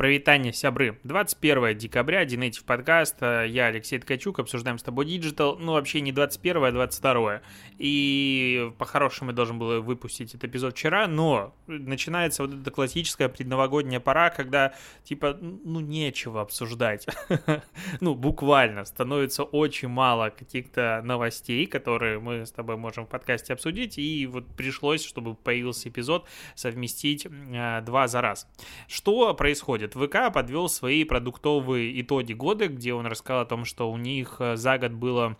Прывітанне, сябры. 21 декабря, Dnative подкаст. Э, я Алексей Ткачук, обсуждаем с тобой digital. Ну, вообще не 21, а 22. И по-хорошему я должен был выпустить этот эпизод вчера, но начинается вот эта классическая предновогодняя пора, когда, типа, ну, нечего обсуждать. ну, буквально становится очень мало каких-то новостей, которые мы с тобой можем в подкасте обсудить, и вот пришлось, чтобы появился эпизод, совместить э, два за раз. Что происходит? Происходит. ВК подвел свои продуктовые итоги года, где он рассказал о том, что у них э, за год было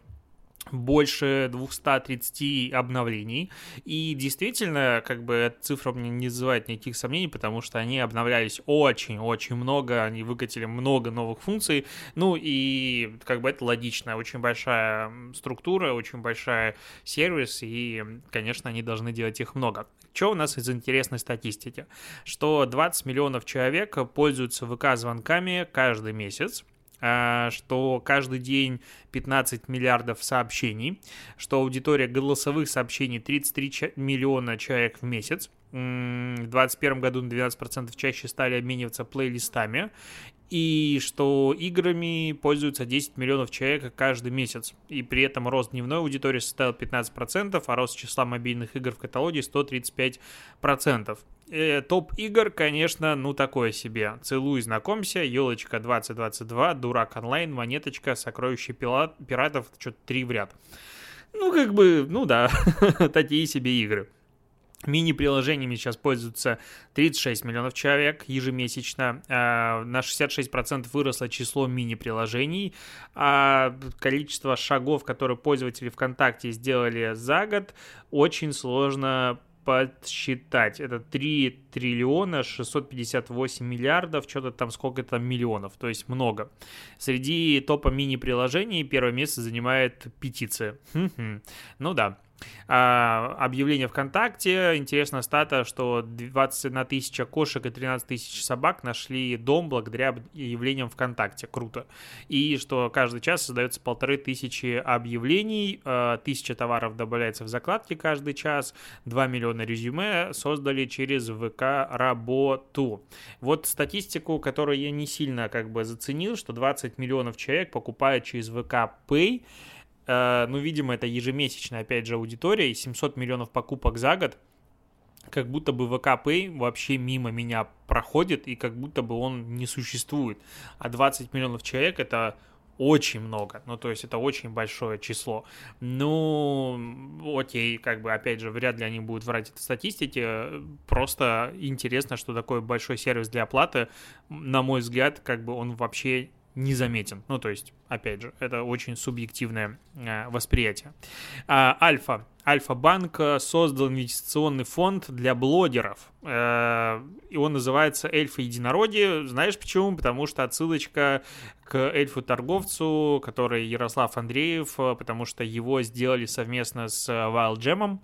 больше 230 обновлений. И действительно, как бы эта цифра мне не вызывает никаких сомнений, потому что они обновлялись очень-очень много, они выкатили много новых функций. Ну и как бы это логично, очень большая структура, очень большая сервис, и, конечно, они должны делать их много. Что у нас из интересной статистики? Что 20 миллионов человек пользуются ВК-звонками каждый месяц, что каждый день 15 миллиардов сообщений, что аудитория голосовых сообщений 33 миллиона человек в месяц, в 2021 году на 12% чаще стали обмениваться плейлистами, и что играми пользуются 10 миллионов человек каждый месяц. И при этом рост дневной аудитории составил 15%, а рост числа мобильных игр в каталоге 135%. Э, топ игр, конечно, ну такое себе. Целуй, знакомься, елочка 2022, дурак онлайн, монеточка, сокровище пиратов, что-то три в ряд. Ну, как бы, ну да, такие себе игры. Мини-приложениями сейчас пользуются 36 миллионов человек ежемесячно. А, на 66% выросло число мини-приложений. А количество шагов, которые пользователи ВКонтакте сделали за год, очень сложно подсчитать. Это 3 триллиона 658 миллиардов, что-то там сколько там миллионов, то есть много. Среди топа мини-приложений первое место занимает петиция. Ну да. А, объявление ВКонтакте. Интересная стата, что 21 тысяча кошек и 13 тысяч собак нашли дом благодаря объявлениям ВКонтакте. Круто. И что каждый час создается полторы тысячи объявлений, а, тысяча товаров добавляется в закладки каждый час, 2 миллиона резюме создали через ВК работу. Вот статистику, которую я не сильно как бы заценил, что 20 миллионов человек покупают через ВК Pay, Э, ну, видимо, это ежемесячная, опять же, аудитория, и 700 миллионов покупок за год, как будто бы ВК Pay вообще мимо меня проходит, и как будто бы он не существует. А 20 миллионов человек — это очень много, ну, то есть это очень большое число. Ну, окей, как бы, опять же, вряд ли они будут врать этой статистике, просто интересно, что такой большой сервис для оплаты, на мой взгляд, как бы он вообще незаметен. Ну, то есть, опять же, это очень субъективное э, восприятие. А, Альфа. Альфа-банк создал инвестиционный фонд для блогеров. Э, и он называется Эльфа Единородие. Знаешь почему? Потому что отсылочка к эльфу-торговцу, который Ярослав Андреев, потому что его сделали совместно с Wild Gem,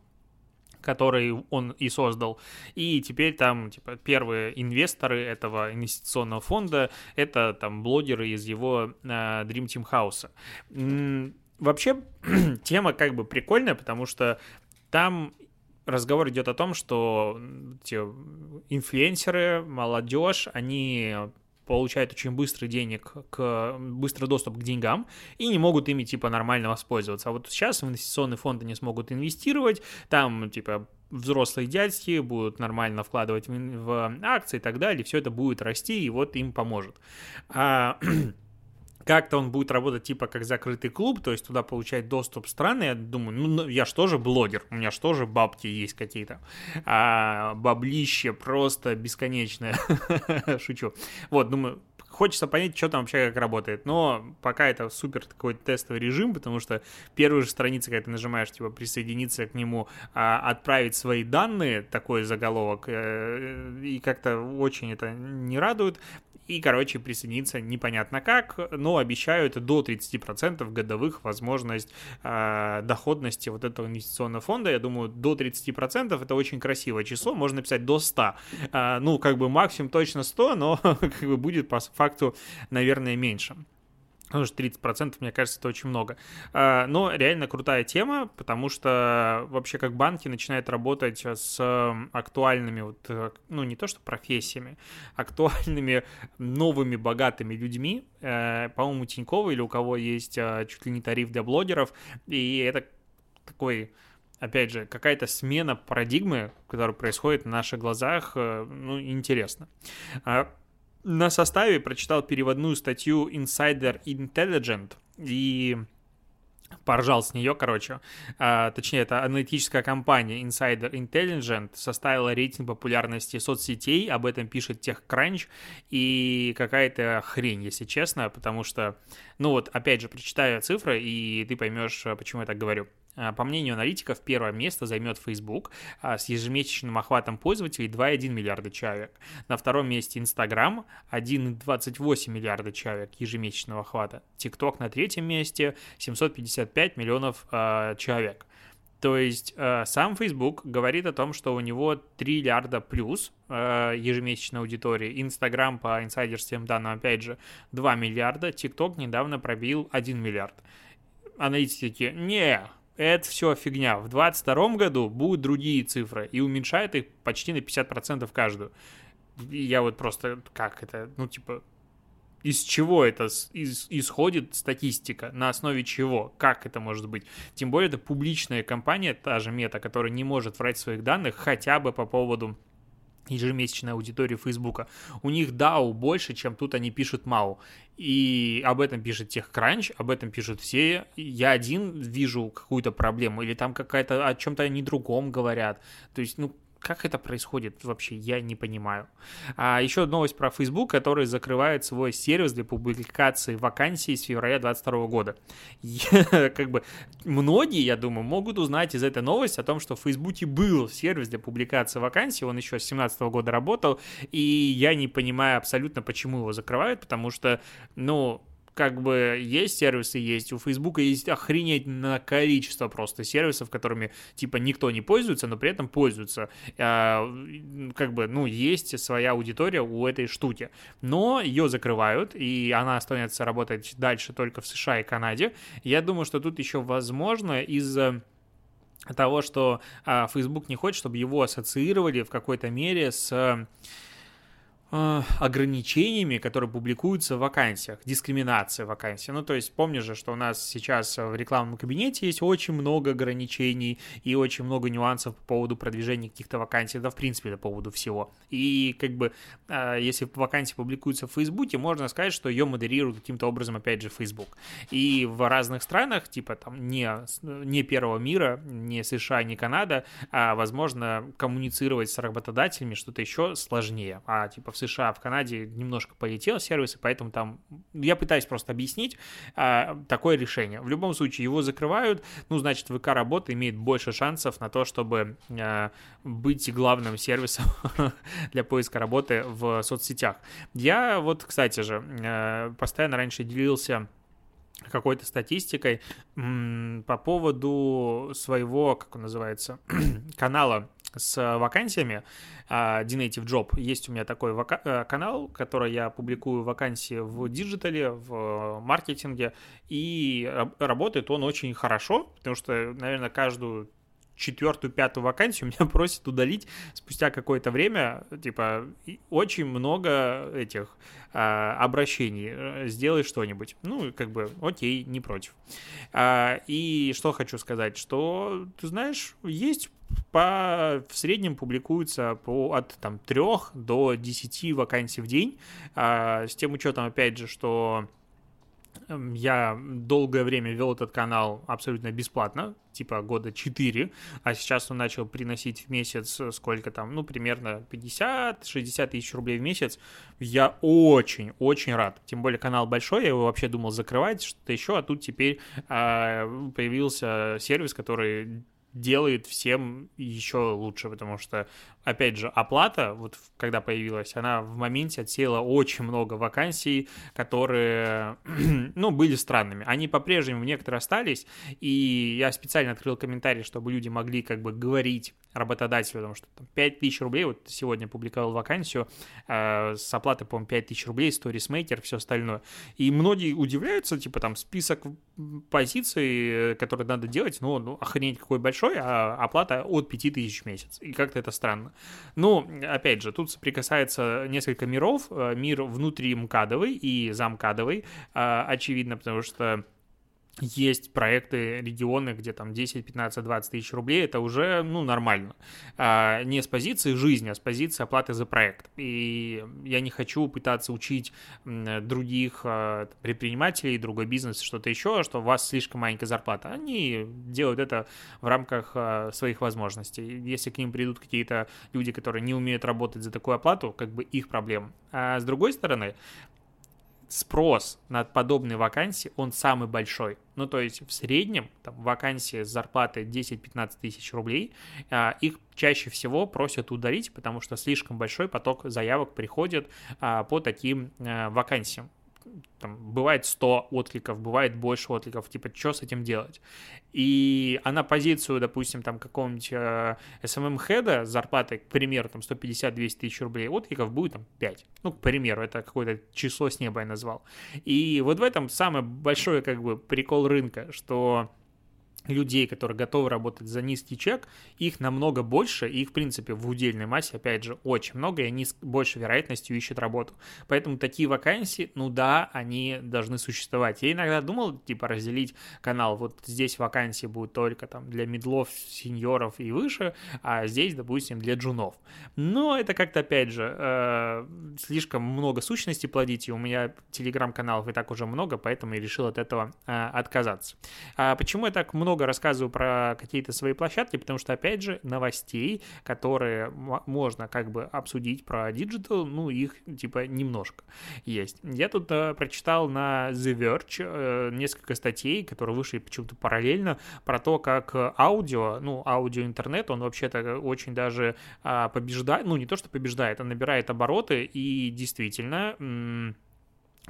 который он и создал. И теперь там, типа, первые инвесторы этого инвестиционного фонда — это там блогеры из его э, Dream Team House. Вообще, тема как бы прикольная, потому что там разговор идет о том, что те инфлюенсеры, молодежь, они получают очень быстрый денег, к, быстрый доступ к деньгам и не могут ими, типа, нормально воспользоваться. А вот сейчас инвестиционные фонды не смогут инвестировать, там, типа, взрослые дядьки будут нормально вкладывать в акции и так далее, все это будет расти, и вот им поможет. А, как-то он будет работать типа как закрытый клуб, то есть туда получать доступ страны. Я думаю, ну, ну я же блогер, у меня же бабки есть какие-то. А баблище просто бесконечное. Шучу. Вот, думаю, хочется понять, что там вообще как работает. Но пока это супер такой тестовый режим, потому что первые же страницы, когда ты нажимаешь, типа, присоединиться к нему, а, отправить свои данные, такой заголовок, э, и как-то очень это не радует. И, короче, присоединиться непонятно как, но обещают до 30% годовых возможность э, доходности вот этого инвестиционного фонда. Я думаю, до 30% это очень красивое число, можно написать до 100. Э, а, ну, как бы максимум точно 100, но как бы будет по факту, наверное, меньше. Потому что 30%, мне кажется, это очень много. А, но реально крутая тема, потому что вообще как банки начинают работать с актуальными, вот, э, ну не то что профессиями, актуальными новыми богатыми людьми. Э, по-моему, Тинькова или у кого есть э, чуть ли не тариф для блогеров. И это такой опять же, какая-то смена парадигмы, которая происходит на наших глазах, ну, интересно. На составе прочитал переводную статью Insider Intelligent и поржал с нее, короче. А, точнее, это аналитическая компания Insider Intelligent составила рейтинг популярности соцсетей, об этом пишет TechCrunch, и какая-то хрень, если честно, потому что, ну вот, опять же, прочитаю цифры, и ты поймешь, почему я так говорю. А, по мнению аналитиков, первое место займет Facebook а, с ежемесячным охватом пользователей 2,1 миллиарда человек. На втором месте Instagram 1,28 миллиарда человек ежемесячного охвата. TikTok на третьем месте 755 миллионов э, человек. То есть э, сам Facebook говорит о том, что у него 3 миллиарда плюс э, ежемесячной аудитории. Instagram по инсайдерским данным, опять же, 2 миллиарда. TikTok недавно пробил 1 миллиард. Аналитики не, это все фигня. В 2022 году будут другие цифры и уменьшает их почти на 50% каждую. И я вот просто, как это, ну, типа, из чего это исходит статистика, на основе чего, как это может быть. Тем более это публичная компания, та же Мета, которая не может врать своих данных хотя бы по поводу ежемесячной аудитории Фейсбука. У них DAO больше, чем тут они пишут MAU. И об этом пишет TechCrunch, об этом пишут все. Я один вижу какую-то проблему, или там какая-то о чем-то они другом говорят. То есть, ну, как это происходит вообще, я не понимаю. А еще новость про Facebook, который закрывает свой сервис для публикации вакансий с февраля 2022 года. Я, как бы многие, я думаю, могут узнать из этой новости о том, что в Facebook был сервис для публикации вакансий, он еще с 2017 года работал, и я не понимаю абсолютно, почему его закрывают, потому что, ну, как бы есть сервисы, есть. У Фейсбука есть охренеть количество просто сервисов, которыми типа никто не пользуется, но при этом пользуются. А, как бы, ну, есть своя аудитория у этой штуки. Но ее закрывают, и она останется работать дальше только в США и Канаде. Я думаю, что тут еще возможно из-за того, что а, Facebook не хочет, чтобы его ассоциировали в какой-то мере с ограничениями, которые публикуются в вакансиях, дискриминация вакансий. Ну, то есть, помнишь же, что у нас сейчас в рекламном кабинете есть очень много ограничений и очень много нюансов по поводу продвижения каких-то вакансий, да, в принципе, по поводу всего. И, как бы, э, если вакансия публикуется в Фейсбуке, можно сказать, что ее модерирует каким-то образом, опять же, Facebook. И в разных странах, типа, там, не, не первого мира, не США, не Канада, а, возможно, коммуницировать с работодателями что-то еще сложнее. А, типа, в США, в Канаде немножко полетел сервис, и поэтому там... Я пытаюсь просто объяснить а, такое решение. В любом случае, его закрывают, ну, значит, ВК работа имеет больше шансов на то, чтобы а, быть главным сервисом для поиска работы в соцсетях. Я вот, кстати же, а, постоянно раньше делился какой-то статистикой по поводу своего, как он называется, канала с вакансиями э, Dnative Job. Есть у меня такой э, канал, который я публикую вакансии в digital е, в маркетинге, и работает он очень хорошо, потому что, наверное, каждую четвертую, пятую вакансию меня просят удалить спустя какое-то время, типа, очень много этих а, обращений, э, сделай что-нибудь. Ну, как бы, окей, не против. А, и что хочу сказать, что, ты знаешь, есть по, в среднем публикуется по, от там, 3 до 10 вакансий в день, а, с тем учетом, опять же, что я долгое время вел этот канал абсолютно бесплатно, типа года 4, а сейчас он начал приносить в месяц э, сколько там, ну, примерно 50-60 тысяч рублей в месяц. Я очень-очень рад. Тем более канал большой, я его вообще думал закрывать, что-то еще, а тут теперь э, появился сервис, который делает всем еще лучше, потому что опять же, оплата, вот когда появилась, она в моменте отсеяла очень много вакансий, которые, ну, были странными. Они по-прежнему некоторые остались, и я специально открыл комментарий, чтобы люди могли как бы говорить работодателю, потому что там 5 тысяч рублей, вот сегодня публиковал вакансию э, с оплатой, по-моему, 5 тысяч рублей, сторисмейкер, все остальное. И многие удивляются, типа там список позиций, э, которые надо делать, ну, ну охренеть какой большой, а оплата от 5 тысяч в месяц. И как-то это странно. Ну, опять же, тут соприкасается несколько миров. Э, мир внутри МКАДовый и замкадовый, э, очевидно, потому что есть проекты, регионы, где там 10, 15, 20 тысяч рублей, это уже, ну, нормально. А, не с позиции жизни, а с позиции оплаты за проект. И я не хочу пытаться учить других а, предпринимателей, другой бизнес, что-то еще, что у вас слишком маленькая зарплата. Они делают это в рамках а, своих возможностей. Если к ним придут какие-то люди, которые не умеют работать за такую оплату, как бы их проблема. А с другой стороны, спрос на подобные вакансии, он самый большой. Ну, то есть в среднем там, вакансии с зарплатой 10-15 тысяч рублей, а, их чаще всего просят удалить, потому что слишком большой поток заявок приходит а, по таким а, вакансиям там, бывает 100 откликов, бывает больше откликов, типа, что с этим делать? И она позицию, допустим, там, какого-нибудь э, SMM-хеда с зарплатой, к примеру, там, 150-200 тысяч рублей откликов будет там 5. Ну, к примеру, это какое-то число с неба я назвал. И вот в этом самый большой, как бы, прикол рынка, что людей, которые готовы работать за низкий чек, их намного больше, и их, в принципе, в удельной массе, опять же, очень много, и они с большей вероятностью ищут работу. Поэтому такие вакансии, ну да, они должны существовать. Я иногда думал, типа, разделить канал, вот здесь вакансии будут только там для мидлов, сеньоров и выше, а здесь, допустим, для джунов. Но это как-то, опять же, э, слишком много сущностей плодить, и у меня телеграм-каналов и так уже много, поэтому я решил от этого э, отказаться. А почему я так много много рассказываю про какие-то свои площадки, потому что, опять же, новостей, которые можно как бы обсудить про digital, ну, их типа немножко есть. Я тут э, прочитал на The Verge э, несколько статей, которые вышли почему-то параллельно, про то, как аудио, ну, аудио-интернет, он вообще-то очень даже э, побеждает, ну, не то, что побеждает, он набирает обороты, и действительно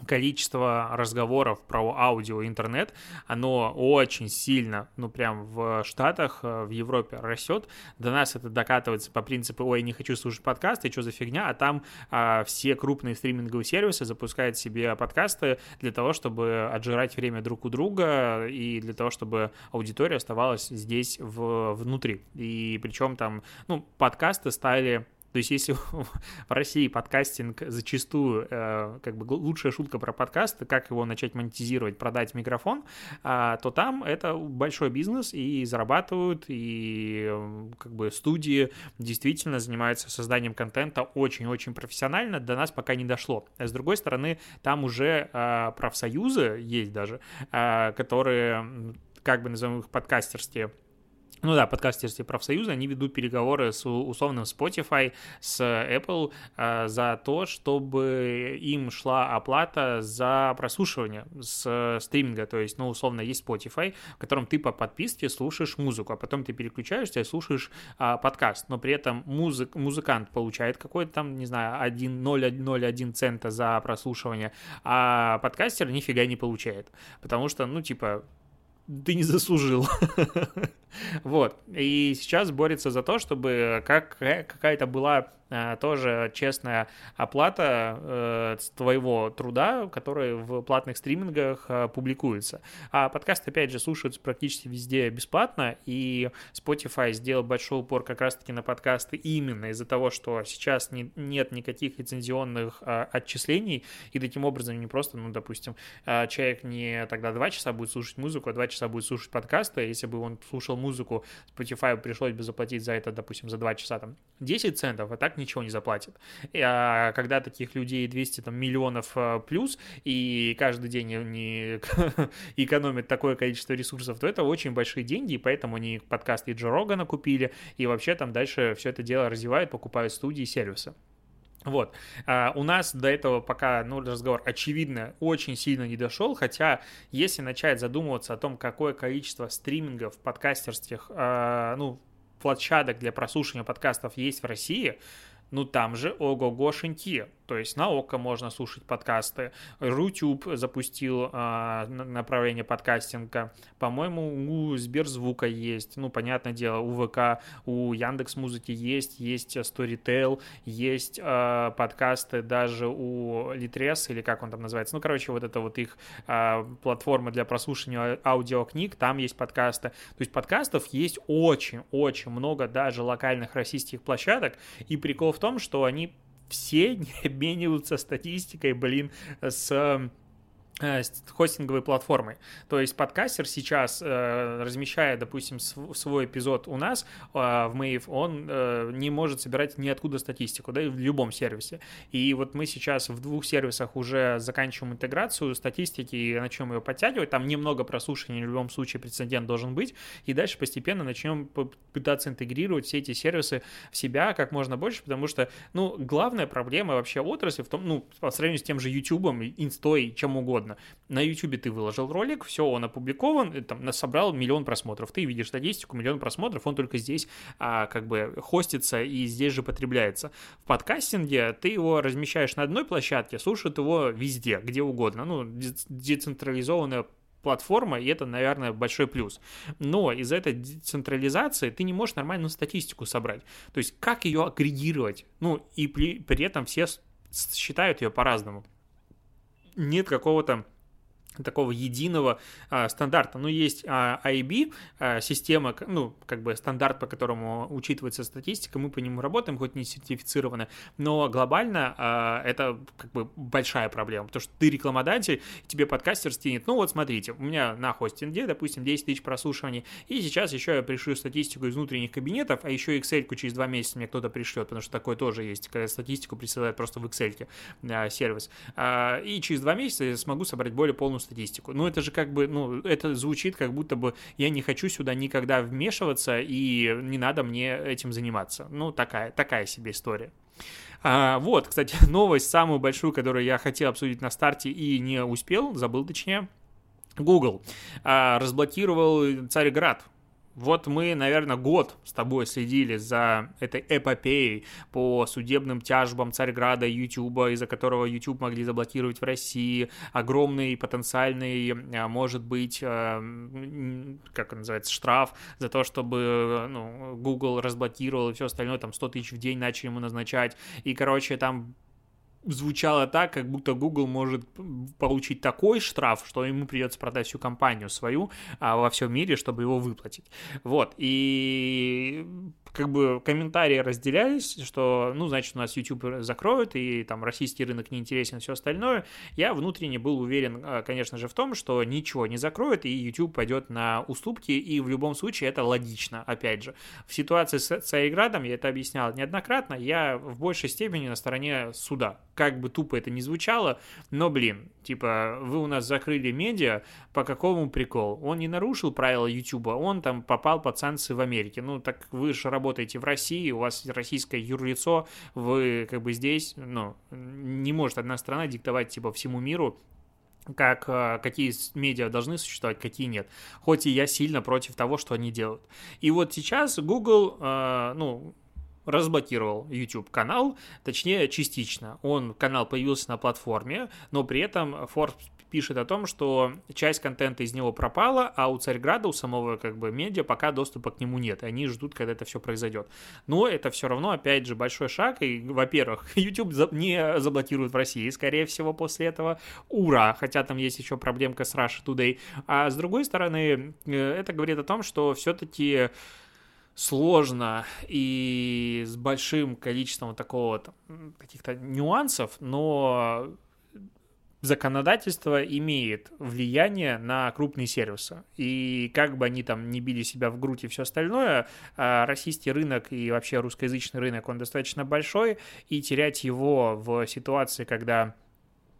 количество разговоров про аудио и интернет, оно очень сильно, ну прям в Штатах, э, в Европе растет. До нас это докатывается по принципу, ой, не хочу слушать подкасты, что за фигня, а там а, все крупные стриминговые сервисы запускают себе подкасты для того, чтобы отжирать время друг у друга и для того, чтобы аудитория оставалась здесь в, внутри. И причем там, ну, подкасты стали то есть если в России подкастинг зачастую, э, как бы лучшая шутка про подкаст, как его начать монетизировать, продать микрофон, э, то там это большой бизнес, и зарабатывают, и как бы студии действительно занимаются созданием контента очень-очень профессионально, до нас пока не дошло. А с другой стороны, там уже э, профсоюзы есть даже, которые, как бы назовем их подкастерские, ну да, подкастерские профсоюзы, они ведут переговоры с условным Spotify, с Apple э, за то, чтобы им шла оплата за прослушивание с стриминга. То есть, ну, условно, есть Spotify, в котором ты по подписке слушаешь музыку, а потом ты переключаешься и слушаешь э, подкаст. Но при этом музык, музыкант получает какой-то там, не знаю, 1,001 цента за прослушивание, а подкастер нифига не получает. Потому что, ну, типа, ты не заслужил. вот. И сейчас борется за то, чтобы как, какая-то была Э, тоже честная оплата э, твоего труда, который в платных стримингах э, публикуется. А подкаст, опять же, слушаются практически везде бесплатно, и Spotify сделал большой упор как раз-таки на подкасты именно из-за того, что сейчас не, нет никаких лицензионных отчислений, и таким образом не просто, ну, допустим, человек не тогда два часа будет слушать музыку, а два часа будет слушать подкасты, если бы он слушал музыку, Spotify пришлось бы заплатить за это, допустим, за два часа там 10 центов, а так ничего не заплатит. А когда таких людей 200 там, миллионов а, плюс, и каждый день они экономят такое количество ресурсов, то это очень большие деньги, и поэтому они подкасты Джо Рогана купили, и вообще там дальше все это дело развивают, покупают студии и сервисы. Вот. А у нас до этого пока, ну, разговор, очевидно, очень сильно не дошел, хотя если начать задумываться о том, какое количество стримингов, подкастерских, а, ну, площадок для прослушивания подкастов есть в России, ну там же ого-гошеньки. То есть на ОКО можно слушать подкасты. Рутюб запустил а, направление подкастинга. По-моему, у Сберзвука есть. Ну, понятное дело, у ВК, у Яндекс Музыки есть. Есть Storytel, есть а, подкасты даже у Litres, или как он там называется. Ну, короче, вот это вот их а, платформа для прослушивания аудиокниг. Там есть подкасты. То есть подкастов есть очень-очень много даже локальных российских площадок. И прикол в том, что они все не обмениваются статистикой, блин, с хостинговой платформой. То есть подкастер сейчас, э, размещая, допустим, свой эпизод у нас э, в Mave, он э, не может собирать ниоткуда статистику, да, и в любом сервисе. И вот мы сейчас в двух сервисах уже заканчиваем интеграцию статистики и начнем ее подтягивать. Там немного прослушивания в любом случае прецедент должен быть. И дальше постепенно начнем пытаться интегрировать все эти сервисы в себя как можно больше, потому что, ну, главная проблема вообще отрасли в том, ну, по сравнению с тем же YouTube, инстой, чем угодно, угодно. На YouTube ты выложил ролик, все, он опубликован, там собрал миллион просмотров. Ты видишь статистику, миллион просмотров, он только здесь а, как бы хостится и здесь же потребляется. В подкастинге ты его размещаешь на одной площадке, слушают его везде, где угодно. Ну, децентрализованная платформа, и это, наверное, большой плюс. Но из-за этой децентрализации ты не можешь нормальную статистику собрать. То есть как ее агрегировать? Ну, и при, при этом все считают ее по-разному нет какого-то такого единого а, стандарта. Ну, есть а, IB, а, система, ну, как бы стандарт, по которому учитывается статистика, мы по нему работаем, хоть не сертифицированы, но глобально а, это как бы большая проблема, потому что ты рекламодатель, тебе подкастер стянет, ну вот смотрите, у меня на хостинге, допустим, 10 тысяч прослушиваний, и сейчас еще я пришлю статистику из внутренних кабинетов, а еще Excel через два месяца мне кто-то пришлет, потому что такое тоже есть, когда статистику присылают просто в Excel а, сервис, а, и через два месяца я смогу собрать более полную статистику. Ну, это же как бы, ну, это звучит как будто бы я не хочу сюда никогда вмешиваться, и не надо мне этим заниматься. Ну, такая, такая себе история. А, вот, кстати, новость самую большую, которую я хотел обсудить на старте и не успел, забыл точнее. Google а, разблокировал Царьград вот мы, наверное, год с тобой следили за этой эпопеей по судебным тяжбам Царьграда Ютуба, из-за которого YouTube могли заблокировать в России. Огромный потенциальный, а, может быть, а, как называется, штраф за то, чтобы ну, Google разблокировал и все остальное, там 100 тысяч в день начали ему назначать. И, короче, там звучало так, как будто Google может получить такой штраф, что ему придется продать всю компанию свою а, во всем мире, чтобы его выплатить. Вот, и как бы комментарии разделялись, что, ну, значит, у нас YouTube закроют, и там российский рынок не интересен, все остальное. Я внутренне был уверен, а, конечно же, в том, что ничего не закроют, и YouTube пойдет на уступки, и в любом случае это логично, опять же. В ситуации с Царьградом, я это объяснял неоднократно, я в большей степени на стороне суда. Как бы тупо это ни звучало, но, блин, типа, вы у нас закрыли медиа, по какому приколу? Он не нарушил правила YouTube, он там попал под санкции в Америке. Ну, так вы же работаете работаете в России, у вас российское юрлицо, вы как бы здесь, ну, не может одна страна диктовать, типа, всему миру, как э, какие медиа должны существовать, какие нет. Хоть и я сильно против того, что они делают. И вот сейчас Google, э, ну, разблокировал YouTube канал, точнее частично. Он канал появился на платформе, но при этом Forbes пишет о том, что часть контента из него пропала, а у Царьграда, у самого как бы медиа пока доступа к нему нет, они ждут, когда это все произойдет. Но это все равно, опять же, большой шаг, и, во-первых, YouTube не заблокируют в России, скорее всего, после этого. Ура! Хотя там есть еще проблемка с Russia Today. А с другой стороны, э, это говорит о том, что все-таки сложно и с большим количеством такого каких-то нюансов, но законодательство имеет влияние на крупные сервисы. И как бы они там не били себя в грудь и все остальное, а, российский рынок и вообще русскоязычный рынок, он достаточно большой, и терять его в ситуации, когда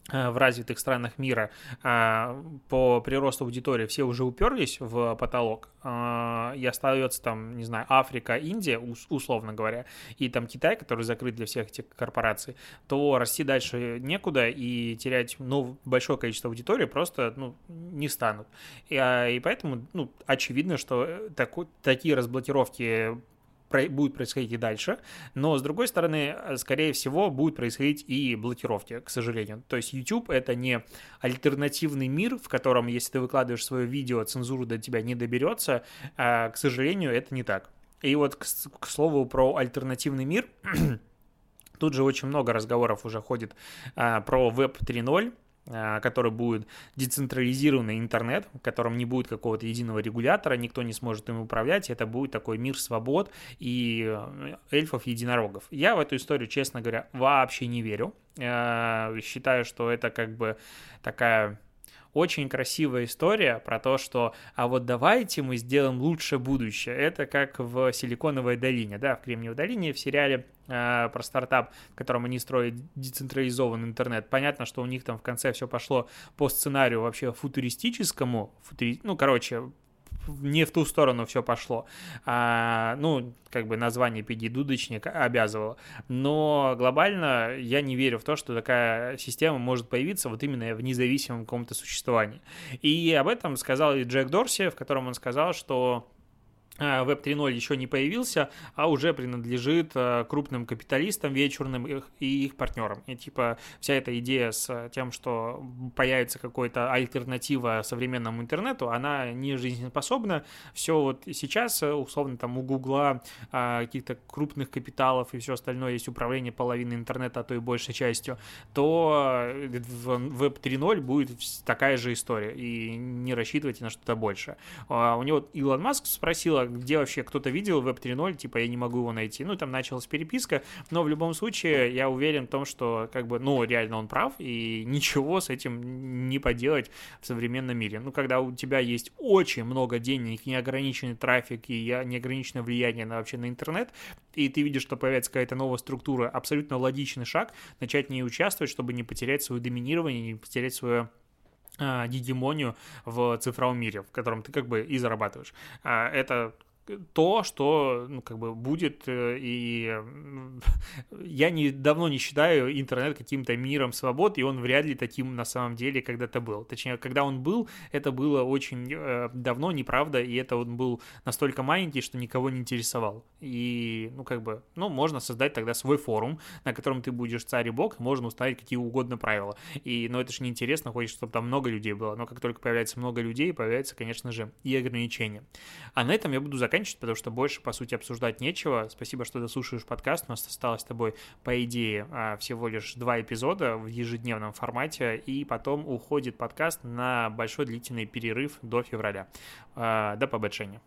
в развитых странах мира а, по приросту аудитории все уже уперлись в потолок, а, и остается там, не знаю, Африка, Индия, условно говоря, и там Китай, который закрыт для всех этих корпораций, то расти дальше некуда и терять ну, большое количество аудитории просто ну, не станут. И, а, и поэтому ну, очевидно, что таку, такие разблокировки будет происходить и дальше, но, с другой стороны, скорее всего, будут происходить и блокировки, к сожалению. То есть YouTube — это не альтернативный мир, в котором, если ты выкладываешь свое видео, цензура до тебя не доберется, а, к сожалению, это не так. И вот, к, к слову, про альтернативный мир, тут же очень много разговоров уже ходит а, про Web 3.0, а, который будет децентрализированный интернет, в котором не будет какого-то единого регулятора, никто не сможет им управлять, это будет такой мир свобод и э, эльфов-единорогов. Я в эту историю, честно говоря, вообще не верю. Э, считаю, что это как бы такая очень красивая история про то, что а вот давайте мы сделаем лучше будущее. Это как в Силиконовой долине, да, в Кремниевой долине в сериале э, про стартап, в котором они строят децентрализованный интернет. Понятно, что у них там в конце все пошло по сценарию вообще футуристическому, футури... ну, короче, не в ту сторону все пошло. А, ну, как бы название «Педи дудочник» обязывало. Но глобально я не верю в то, что такая система может появиться вот именно в независимом каком-то существовании. И об этом сказал и Джек Дорси, в котором он сказал, что Web 3.0 еще не появился, а уже принадлежит э, крупным капиталистам вечерным и их партнерам. И типа вся эта идея с тем, что появится какая-то альтернатива современному интернету, она не жизнеспособна. Все вот сейчас, э, условно, там у Гугла каких-то крупных капиталов и все остальное есть управление половины интернета, а то и большей частью, то э, в Web 3.0 будет такая же история. И не рассчитывайте на что-то больше. А у него Илон Маск спросил, где вообще кто-то видел Web 3.0, типа я не могу его найти. Ну, там началась переписка, но в любом случае я уверен в том, что как бы, ну, реально он прав, и ничего с этим не поделать в современном мире. Ну, когда у тебя есть очень много денег, неограниченный трафик и неограниченное влияние на, вообще на интернет, и ты видишь, что появляется какая-то новая структура, абсолютно логичный шаг начать в ней участвовать, чтобы не потерять свое доминирование, не потерять свое гегемонию в цифровом мире, в котором ты как бы и зарабатываешь. А, это то, что, ну, как бы будет, э, и я не, давно не считаю интернет каким-то миром свобод, и он вряд ли таким на самом деле когда-то был. Точнее, когда он был, это было очень э, давно, неправда, и это он был настолько маленький, что никого не интересовал. И, ну, как бы, ну, можно создать тогда свой форум, на котором ты будешь царь и бог, можно установить какие угодно правила. И, ну, это же неинтересно, хочешь, чтобы там много людей было, но как только появляется много людей, появляется, конечно же, и ограничения. А на этом я буду заканчивать заканчивать, потому что больше, по сути, обсуждать нечего. Спасибо, что дослушаешь подкаст. У нас осталось с тобой, по идее, а, всего лишь два эпизода в ежедневном формате, и потом уходит подкаст на большой длительный перерыв до февраля. А, до побочения.